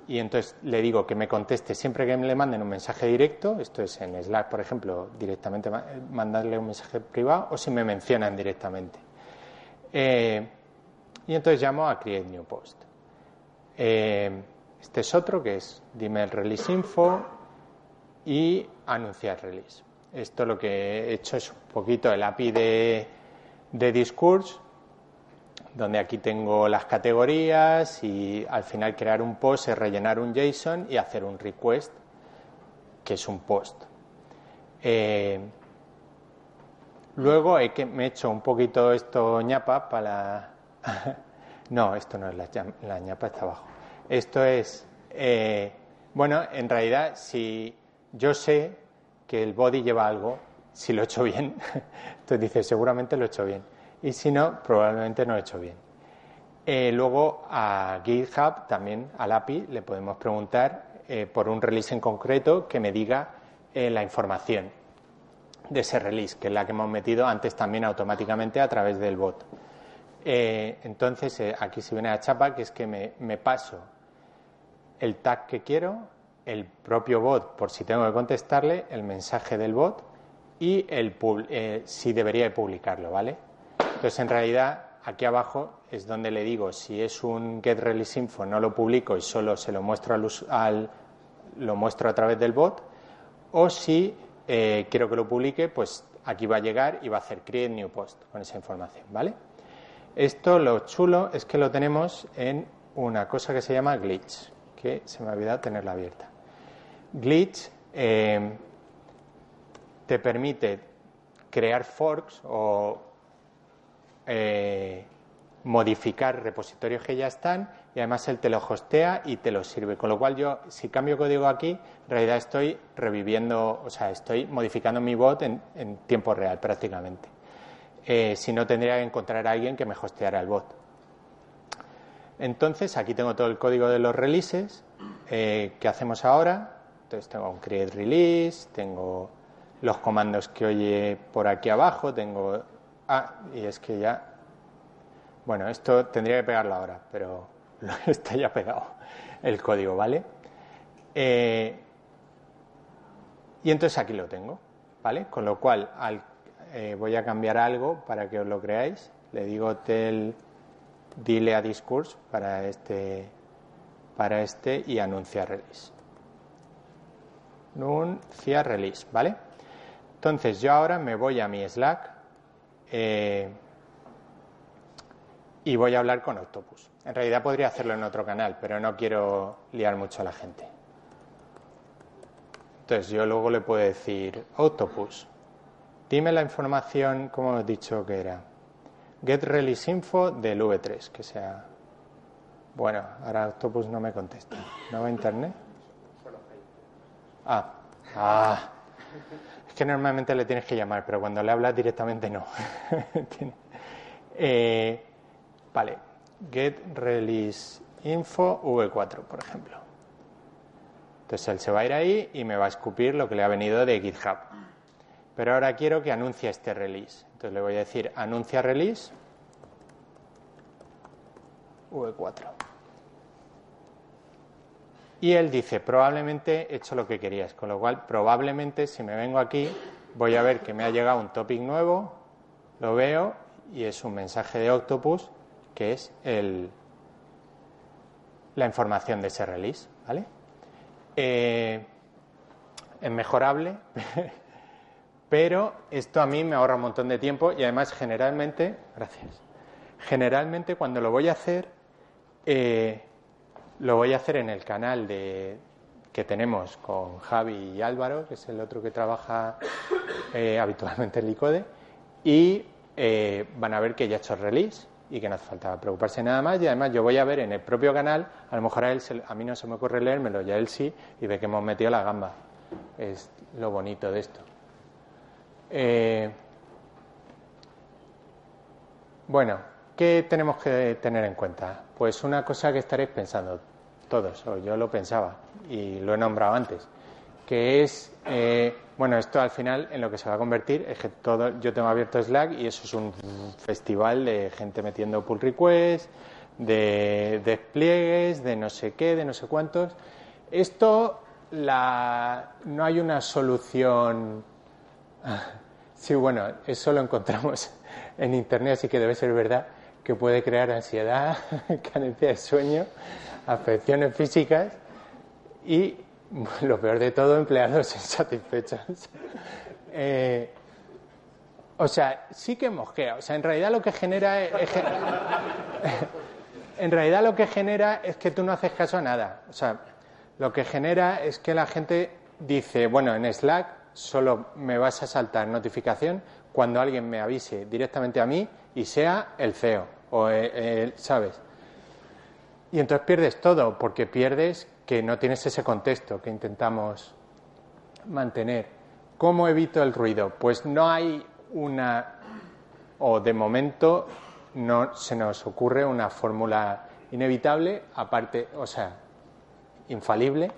Y entonces le digo que me conteste siempre que me le manden un mensaje directo, esto es en Slack, por ejemplo, directamente mandarle un mensaje privado o si me mencionan directamente. Eh, y entonces llamo a Create New Post. Eh, este es otro que es dime el release info y anunciar release. Esto lo que he hecho es un poquito el API de, de Discourse donde aquí tengo las categorías y al final crear un post es rellenar un JSON y hacer un request, que es un post. Eh, luego he que, me he hecho un poquito esto ñapa para... no, esto no es la, ñapa, está abajo. Esto es... Eh, bueno, en realidad, si yo sé que el body lleva algo, si lo he hecho bien, entonces dice, seguramente lo he hecho bien y si no, probablemente no he hecho bien. Eh, luego a GitHub, también al API, le podemos preguntar eh, por un release en concreto que me diga eh, la información de ese release, que es la que hemos metido antes también automáticamente a través del bot. entonces, aquí se viene la chapa, que es que me, paso el tag que quiero, el propio bot, por si tengo que contestarle, el mensaje del bot y el si debería publicarlo, ¿vale? Entonces, en realidad, aquí abajo es donde le digo si es un get release info no lo publico y solo se lo muestro al, lo muestro a través del bot o si eh, quiero que lo publique pues aquí va a llegar y va a hacer create new post con esa información vale esto lo chulo es que lo tenemos en una cosa que se llama glitch que se me ha olvidado tenerla abierta. Glitch eh, te permite crear forks o eh, modificar repositorios que ya están y además él te lo hostea y te lo sirve. Con lo cual yo, si cambio código aquí, en realidad estoy reviviendo, o sea, estoy modificando mi bot en, tiempo real prácticamente. Eh, si no, tendría que encontrar a alguien que me hosteara el bot. Entonces, aquí tengo todo el código de los releases eh, que hacemos ahora. Entonces, tengo un create release, tengo los comandos que oye por aquí abajo, tengo Ah, y es que ya. Bueno, esto tendría que pegarlo ahora, pero está ya pegado el código, ¿vale? Eh, y entonces aquí lo tengo, ¿vale? Con lo cual eh, voy a cambiar algo para que os lo creáis. Le digo tel dile a discourse para este para este y anuncia release. Anuncia release, ¿vale? Entonces yo ahora me voy a mi Slack eh, y voy a hablar con Octopus. En realidad podría hacerlo en otro canal, pero no quiero liar mucho a la gente. Entonces yo luego le puedo decir, Octopus, dime la información, como hemos dicho que era, get release info del V3, que sea... Bueno, ahora Octopus no me contesta. ¿No va a internet? Ah, ah. Es que normalmente le tienes que llamar, pero cuando le hablas directamente no. Eh, vale, get release info v4, por ejemplo. Entonces él se va a ir ahí y me va a escupir lo que le ha venido de GitHub. Pero ahora quiero que anuncie este release. Entonces le voy a decir anuncia release v4. Y él dice, probablemente he hecho lo que querías, con lo cual probablemente si me vengo aquí voy a ver que me ha llegado un topic nuevo, lo veo y es un mensaje de Octopus que es el, la información de ese release. ¿vale? Eh, es mejorable, pero esto a mí me ahorra un montón de tiempo y además generalmente, gracias, generalmente cuando lo voy a hacer, eh, lo voy a hacer en el canal de, que tenemos con Javi y Álvaro, que es el otro que trabaja eh, habitualmente en Licode, y eh, van a ver que ya he hecho el release y que no hace falta preocuparse nada más. Y además yo voy a ver en el propio canal, a lo mejor a, él a mí no se me ocurre leérmelo, ya él sí, y ve que hemos metido la gamba. Es lo bonito de esto. Eh, bueno, ¿qué tenemos que tener en cuenta? Pues una cosa que estaréis pensando todos, o yo lo pensaba y lo he nombrado antes, que es, eh, bueno, esto al final en lo que se va a convertir es que todo, yo tengo abierto Slack y eso es un festival de gente metiendo pull requests, de despliegues, de no sé qué, de no sé cuántos. Esto la, no hay una solución. Sí, bueno, eso lo encontramos en Internet, así que debe ser verdad que puede crear ansiedad, carencia de sueño, afecciones físicas y, lo peor de todo, empleados insatisfechos. Eh, o sea, sí que mosquea. O sea, en realidad lo que genera es, en realidad lo que genera es que tú no haces caso a nada. O sea, lo que genera es que la gente dice, bueno, en Slack solo me vas a saltar notificación cuando alguien me avise directamente a mí y sea el CEO o el, ¿sabes? Y entonces pierdes todo porque pierdes que no tienes ese contexto que intentamos mantener. ¿Cómo evito el ruido? Pues no hay una, o de momento no se nos ocurre una fórmula inevitable, aparte, o sea, infalible,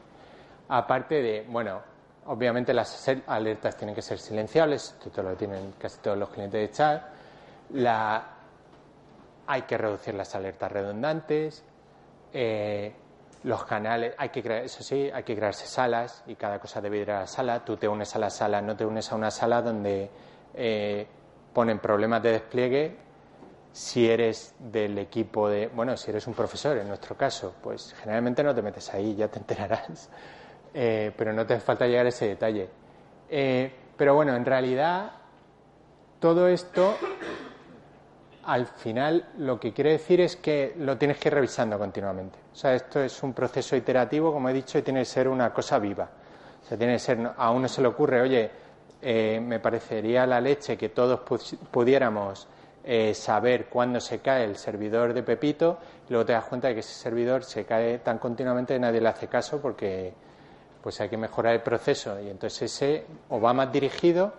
aparte de, bueno, obviamente las alertas tienen que ser silenciables, esto lo tienen casi todos los clientes de chat, la, hay que reducir las alertas redundantes, eh, los canales, hay que crear, eso sí, hay que crearse salas y cada cosa debe ir a la sala. Tú te unes a la sala, no te unes a una sala donde eh, ponen problemas de despliegue. Si eres del equipo de, bueno, si eres un profesor, en nuestro caso, pues generalmente no te metes ahí, ya te enterarás. Eh, pero no te hace falta llegar a ese detalle. pero bueno, en realidad todo esto al final lo que quiere decir es que lo tienes que ir revisando continuamente. O sea, esto es un proceso iterativo, como he dicho, y tiene que ser una cosa viva. O sea, tiene que ser, a uno se le ocurre, oye, eh, me parecería la leche que todos pudiéramos eh, saber cuándo se cae el servidor de Pepito, y luego te das cuenta de que ese servidor se cae tan continuamente que nadie le hace caso porque pues hay que mejorar el proceso y entonces ese o va más dirigido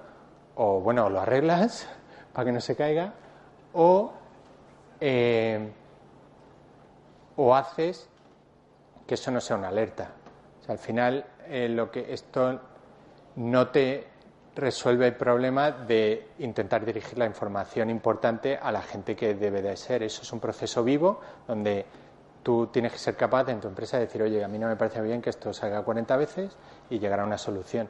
o bueno, lo arreglas para que no se caiga o, eh, o haces que eso no sea una alerta. O sea, al final, eh, lo que esto no te resuelve el problema de intentar dirigir la información importante a la gente que debe de ser. Eso es un proceso vivo donde tú tienes que ser capaz en tu empresa de decir, oye, a mí no me parece bien que esto salga 40 veces y llegar a una solución.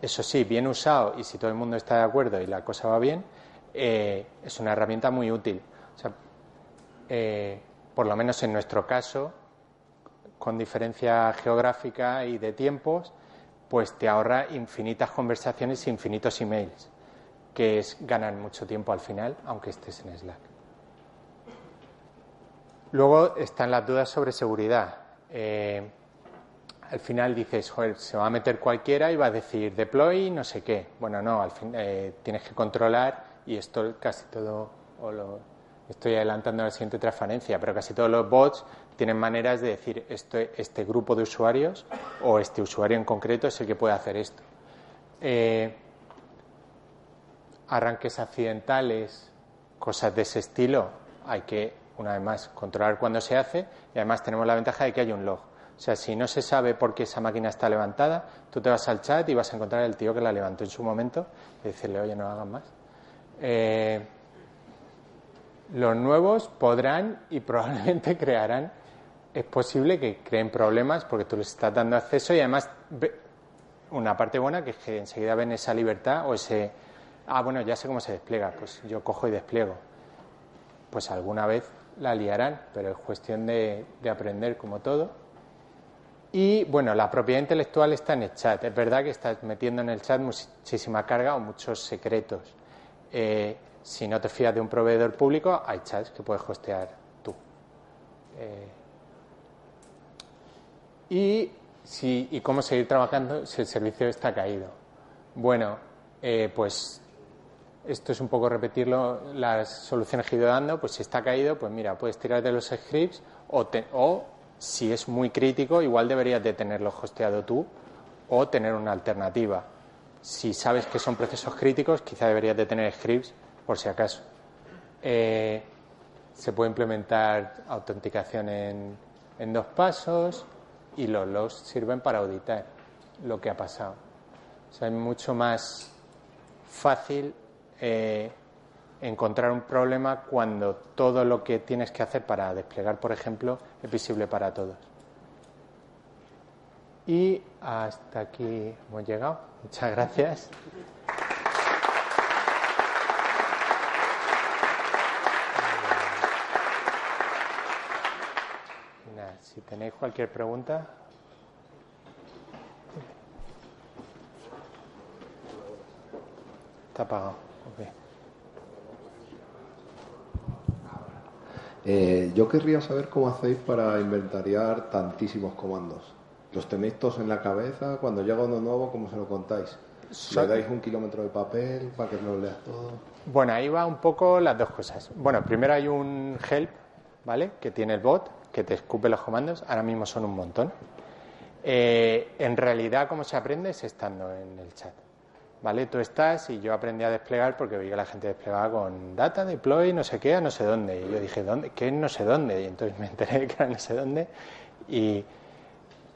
Eso sí, bien usado y si todo el mundo está de acuerdo y la cosa va bien, eh, es una herramienta muy útil. Eh, por lo menos en nuestro caso, con diferencia geográfica y de tiempos, pues te ahorra infinitas conversaciones e infinitos emails, que es ganar mucho tiempo al final, aunque estés en Slack. Luego están las dudas sobre seguridad. Eh, al final dices, joder, se va a meter cualquiera y va a decir deploy no sé qué. Bueno, no, al fin tienes que controlar y esto casi todo, o lo, estoy adelantando la siguiente transparencia, pero casi todos los bots tienen maneras de decir este, este grupo de usuarios o este usuario en concreto es el que puede hacer esto. Eh, arranques accidentales, cosas de ese estilo, hay que, una vez más, controlar cuándo se hace y además tenemos la ventaja de que hay un log. O sea, si no se sabe por qué esa máquina está levantada, tú te vas al chat y vas a encontrar el tío que la levantó en su momento y decirle, oye, no hagan más. Eh, los nuevos podrán y probablemente crearán. Es posible que creen problemas porque tú les estás dando acceso y además una parte buena que es que enseguida ven esa libertad o ese, ah, bueno, ya sé cómo se despliega, pues yo cojo y despliego. Pues alguna vez la liarán, pero es cuestión de, de aprender como todo. Y bueno, la propiedad intelectual está en el chat. Es verdad que estás metiendo en el chat muchísima carga o muchos secretos. Eh, si no te fías de un proveedor público, hay chats que puedes hostear tú. Eh, y, si, ¿Y cómo seguir trabajando si el servicio está caído? Bueno, eh, pues esto es un poco repetirlo, las soluciones que he ido dando, pues si está caído, pues mira, puedes tirar de los scripts o, o si es muy crítico, igual deberías de tenerlo hosteado tú o tener una alternativa si sabes que son procesos críticos, quizá deberías de tener scripts por si acaso. Eh, se puede implementar autenticación en, dos pasos y los logs sirven para auditar lo que ha pasado. O sea, es mucho más fácil eh, encontrar un problema cuando todo lo que tienes que hacer para desplegar, por ejemplo, es visible para todos. Y hasta aquí hemos llegado. Muchas gracias. si tenéis cualquier pregunta. Está apagado. Eh, yo querría saber cómo hacéis para inventariar tantísimos comandos. ¿Los tenéis todos en la cabeza? Cuando llega uno nuevo, ¿cómo se lo contáis? ¿Le dais un kilómetro de papel para que lo leas todo? Bueno, ahí va un poco las dos cosas. Bueno, primero hay un help, ¿vale? Que tiene el bot, que te escupe los comandos. Ahora mismo son un montón. Eh, en realidad, ¿cómo se aprende? Es estando en el chat. ¿Vale? Tú estás y yo aprendí a desplegar porque vi que la gente desplegaba con data, deploy, no sé qué, a no sé dónde. Y yo dije, ¿dónde? ¿Qué no sé dónde? Y entonces me enteré que era no sé dónde. Y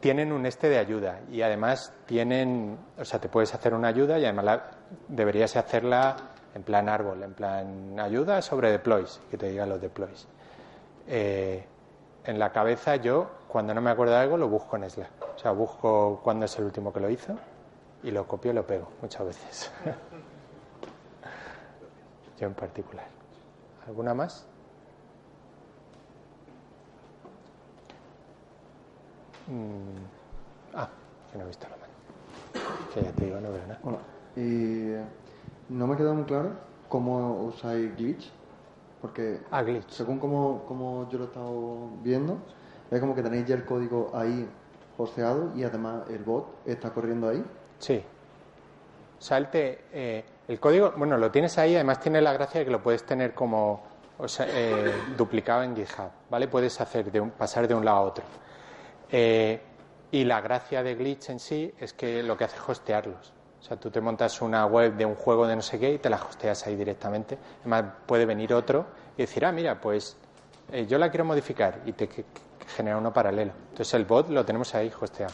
tienen un este de ayuda. Y además tienen, o sea, te puedes hacer una ayuda y además deberías hacerla en plan árbol, en plan ayuda sobre deploys, que te digan los deploys. Eh, en la cabeza yo, cuando no me acuerdo de algo, lo busco en Slack. O sea, busco cuándo es el último que lo hizo y lo copio y lo pego muchas veces. Yo en particular. ¿Alguna más? Mm. Ah, que no he visto la mano. Que ya te digo, no veo nada. Y no me queda muy claro cómo usáis glitch. Porque ah, glitch. según como, como yo lo he estado viendo, es como que tenéis ya el código ahí posteado y además el bot está corriendo ahí. Sí. Salte eh, el código, bueno, lo tienes ahí, además tiene la gracia de que lo puedes tener como eh, duplicado en GitHub, ¿vale? Puedes hacer de pasar de un lado a otro. Eh, y la gracia de Glitch en sí es que lo que hace es hostearlos. O sea, tú te montas una web de un juego de no sé qué y te la hosteas ahí directamente. Además, puede venir otro y decir, ah, mira, pues yo la quiero modificar y te genera uno paralelo. Entonces, el bot lo tenemos ahí hosteado.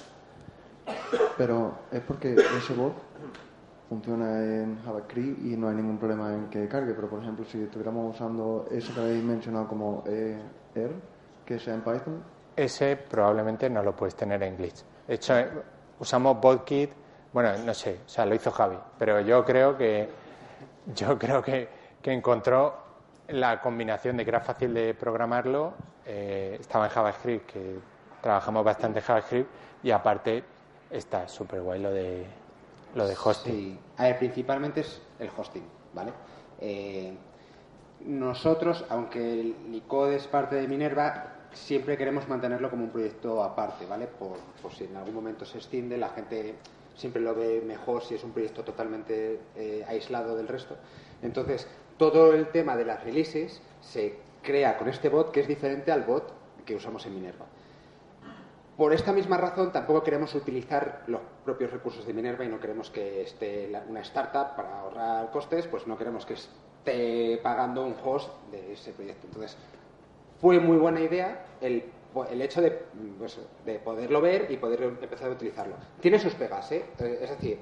Pero es porque ese bot funciona en JavaScript y no hay ningún problema en que cargue. Pero, por ejemplo, si estuviéramos usando eso que habéis mencionado como ER, que sea en Python. Ese probablemente no lo puedes tener en Glitch. De hecho, usamos BotKit, bueno, no sé, o sea, lo hizo Javi, pero yo creo que yo creo que, que encontró la combinación de que era fácil de programarlo, eh, estaba en JavaScript, que trabajamos bastante en JavaScript, y aparte está súper guay lo de, lo de hosting. Sí. A ver, principalmente es el hosting, ¿vale? Eh, nosotros, aunque el Licode es parte de Minerva, siempre queremos mantenerlo como un proyecto aparte, ¿vale? Por, si en algún momento se extiende, la gente siempre lo ve mejor si es un proyecto totalmente eh, aislado del resto. Entonces, todo el tema de las releases se crea con este bot que es diferente al bot que usamos en Minerva. Por esta misma razón tampoco queremos utilizar los propios recursos de Minerva y no queremos que esté una startup para ahorrar costes, pues no queremos que esté pagando un host de ese proyecto. Entonces, fue muy buena idea el, hecho de, pues, de, poderlo ver y poder empezar a utilizarlo. Tiene sus pegas, ¿eh? eh es decir,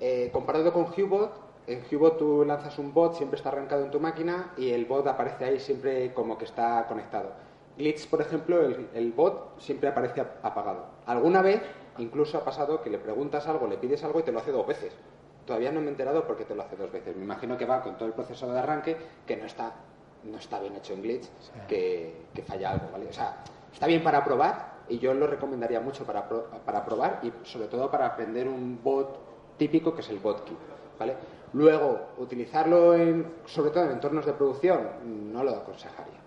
eh, comparado con Hubot, en Hubot tú lanzas un bot, siempre está arrancado en tu máquina y el bot aparece ahí siempre como que está conectado. Glitch, por ejemplo, el, bot siempre aparece apagado. Alguna vez incluso ha pasado que le preguntas algo, le pides algo y te lo hace dos veces. Todavía no me he enterado por qué te lo hace dos veces. Me imagino que va con todo el proceso de arranque que no está, no está bien hecho en Glitch, que, falla algo, ¿vale? O sea, está bien para probar y yo lo recomendaría mucho para, para probar y sobre todo para aprender un bot típico que es el botkit, ¿vale? Luego, utilizarlo en, sobre todo en entornos de producción, no lo aconsejaría.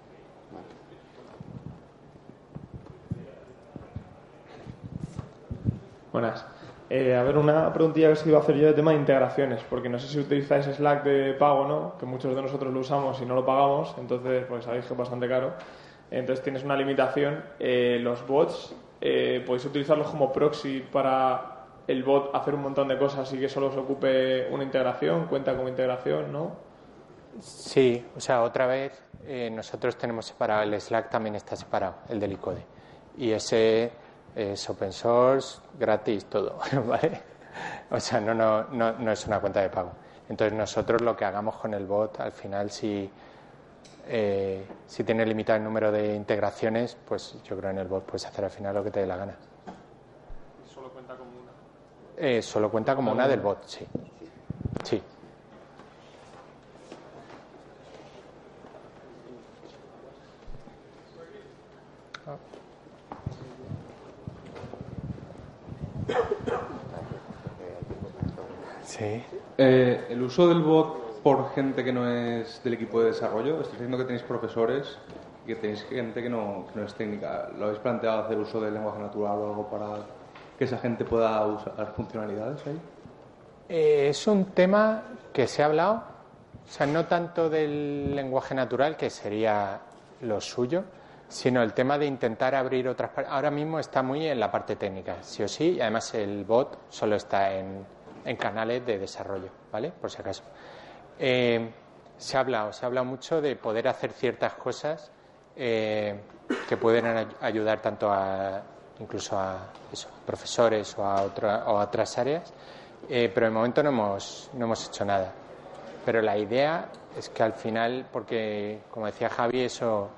Buenas. Eh, a ver, una preguntilla que os iba a hacer yo de tema de integraciones, porque no sé si utilizáis Slack de pago, ¿no? Que muchos de nosotros lo usamos y no lo pagamos, entonces, pues sabéis que es bastante caro. Entonces tienes una limitación. Eh, los bots, eh, podéis utilizarlos como proxy para el bot hacer un montón de cosas y que solo se ocupe una integración, cuenta como integración, ¿no? Sí, o sea, otra vez nosotros tenemos separado, el Slack también está separado, el del ICODE. Y ese es open source, gratis, todo, ¿vale? O sea, no, no, no, no es una cuenta de pago. Entonces nosotros lo que hagamos con el bot, al final si, eh, si tiene limitado el número de integraciones, pues yo creo en el bot puedes hacer al final lo que te dé la gana. ¿Solo cuenta como una? Eh, solo cuenta como una del bot, sí. Sí. Sí. Eh, el uso del bot por gente que no es del equipo de desarrollo, estoy diciendo que tenéis profesores y que tenéis gente que no, que no es técnica. ¿Lo habéis planteado hacer uso del lenguaje natural o algo para que esa gente pueda usar funcionalidades ahí? Eh, es un tema que se ha hablado, o sea, no tanto del lenguaje natural, que sería lo suyo, sino el tema de intentar abrir otras partes. Ahora mismo está muy en la parte técnica, sí o sí, y además el bot solo está en, en canales de desarrollo, ¿vale? Por si acaso. Eh, se ha hablado, se ha hablado mucho de poder hacer ciertas cosas eh, que pueden ay- ayudar tanto a incluso a eso, profesores o a, o otras áreas, eh, pero de momento no hemos, no hemos hecho nada. Pero la idea es que al final, porque como decía Javi, eso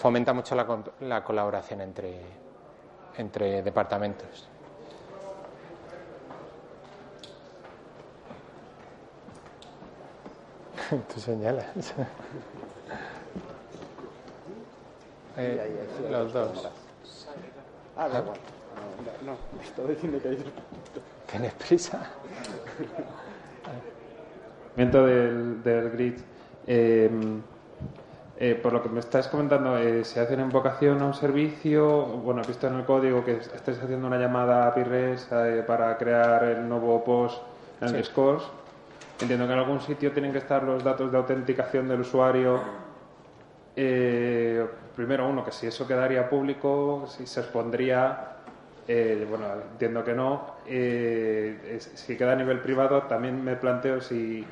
fomenta mucho la, con- la colaboración entre, entre departamentos. Tú señalas. Eh, los dos. Ah, da igual. No, no, estaba diciendo que hay ¿Tienes prisa? Movimiento del, del grid. eh, eh, por lo que me estás comentando, eh, ¿se hace en invocación a un servicio? Bueno, he visto en el código que estáis haciendo una llamada a API REST eh, para crear el nuevo post en Sí. Discourse. Entiendo que en algún sitio tienen que estar los datos de autenticación del usuario. Eh, primero, uno, que si eso quedaría público, si se expondría. eh, bueno, entiendo que no. Si queda a nivel privado, también me planteo si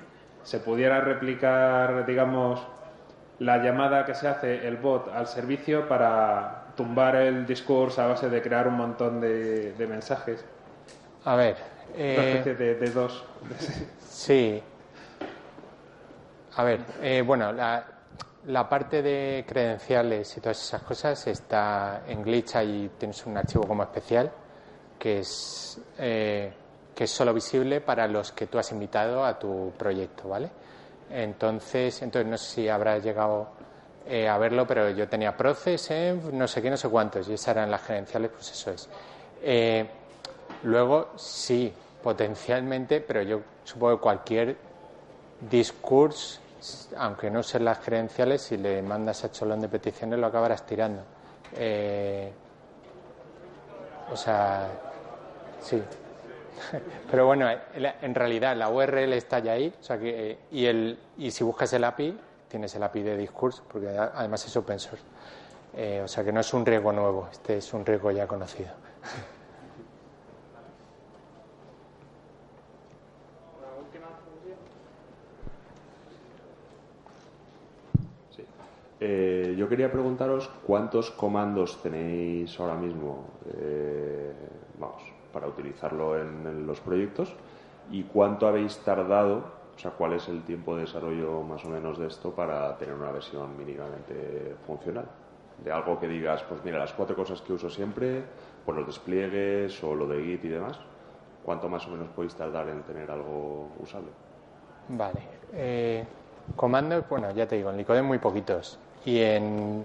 se pudiera replicar, digamos, la llamada que se hace el bot al servicio para tumbar el discurso a base de crear un montón de, de mensajes. A ver. Una eh, especie de, de dos. Sí. A ver, eh, bueno, la, la parte de credenciales y todas esas cosas está en Glitch y tienes un archivo como especial que es, eh, que es solo visible para los que tú has invitado a tu proyecto, ¿vale? Entonces, entonces no sé si habrás llegado eh, a verlo, pero yo tenía Process, Env, no sé qué, no sé cuántos, y esas eran las credenciales, pues eso es. Eh, luego, sí, potencialmente, pero yo supongo que cualquier discurso, aunque no sean las credenciales, si le mandas a cholón de peticiones lo acabarás tirando. Eh, o sea, sí. Pero bueno, el- en realidad la URL está ya ahí, o sea que, eh, y, el, y si buscas el API, tienes el API de discurso, porque además es open source. Eh, o sea que no es un riesgo nuevo, este es un riesgo ya conocido. Eh, yo quería preguntaros cuántos comandos tenéis ahora mismo, eh, vamos, para utilizarlo en, en los proyectos y cuánto habéis tardado, o sea, cuál es el tiempo de desarrollo más o menos de esto para tener una versión mínimamente funcional. De algo que digas, pues mira, las cuatro cosas que uso siempre, pues los despliegues o lo de Git y demás, ¿cuánto más o menos podéis tardar en tener algo usable? Vale. Eh, bueno, ya te digo, en Licode muy poquitos. Y en,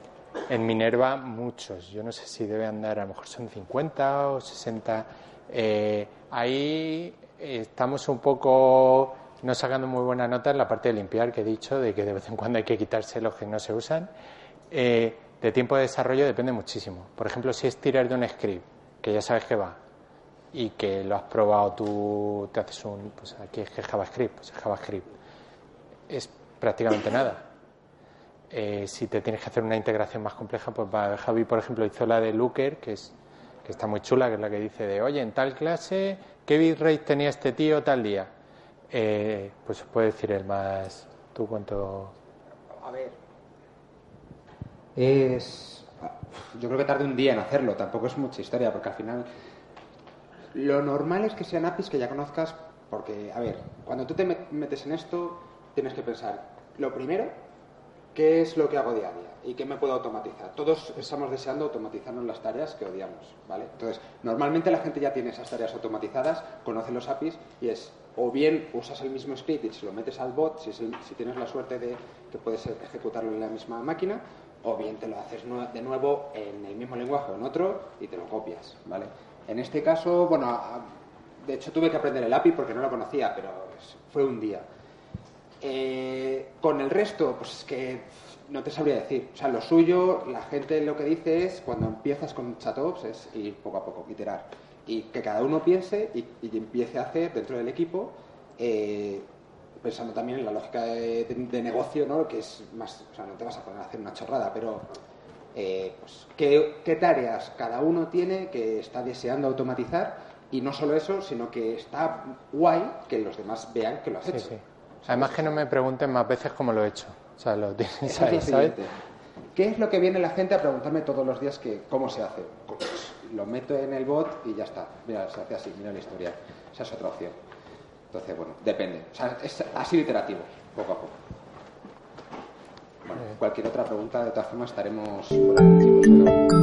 en Minerva muchos. Yo no sé si debe andar, a lo mejor son 50 o 60. Eh, ahí estamos un poco no sacando muy buena nota en la parte de limpiar que he dicho, de que de vez en cuando hay que quitarse los que no se usan. Eh, de tiempo de desarrollo depende muchísimo. Por ejemplo, si es tirar de un script, que ya sabes que va, y que lo has probado tú, te haces un, pues aquí es que JavaScript, pues es JavaScript. Es prácticamente nada. Eh, si te tienes que hacer una integración más compleja, pues va, Javi, por ejemplo, hizo la de Looker, que es que está muy chula, que es la que dice de, oye, en tal clase, ¿qué bitrate tenía este tío tal día? Eh, pues puede decir el más, tú cuánto... A ver. Es. Yo creo que tarde un día en hacerlo, tampoco es mucha historia, porque al final. Lo normal es que sean APIs que ya conozcas Porque, a ver, cuando tú te met- metes en esto, tienes que pensar, lo primero, ¿qué es lo que hago día a día? ¿Y qué me puedo automatizar? Todos estamos deseando automatizarnos las tareas que odiamos, ¿vale? Entonces, normalmente la gente ya tiene esas tareas automatizadas, conoce los APIs y es, o bien usas el mismo script y se lo metes al bot, si, el- si tienes la suerte de que puedes ejecutarlo en la misma máquina, o bien te lo haces de nuevo en el mismo lenguaje o en otro y te lo copias, ¿vale? En este caso, bueno, de hecho tuve que aprender el API porque no lo conocía, pero fue un día. Eh, con el resto, pues es que no te sabría decir. O sea, lo suyo, la gente lo que dice es, cuando empiezas con chatops, es ir poco a poco, iterar. Y que cada uno piense y, y empiece a hacer dentro del equipo, eh, pensando también en la lógica de, de- de negocio, ¿no? Que es más, o sea, no te vas a poner a hacer una chorrada, pero eh, pues, ¿qué, qué tareas cada uno tiene que está deseando automatizar y no solo eso, sino que está guay que los demás vean que lo has Sí, hecho. sí. Además que no me pregunten más veces cómo lo he hecho. O sea, lo la ¿sabes? siguiente. ¿Qué es lo que viene la gente a preguntarme todos los días que cómo se hace? Pues, lo meto en el bot y ya está. Mira, se hace así, mira la historia. Esa es otra opción. Entonces, bueno, depende. O sea, es así iterativo, poco a poco. Bueno, cualquier otra pregunta, de todas formas, estaremos por aquí, pero-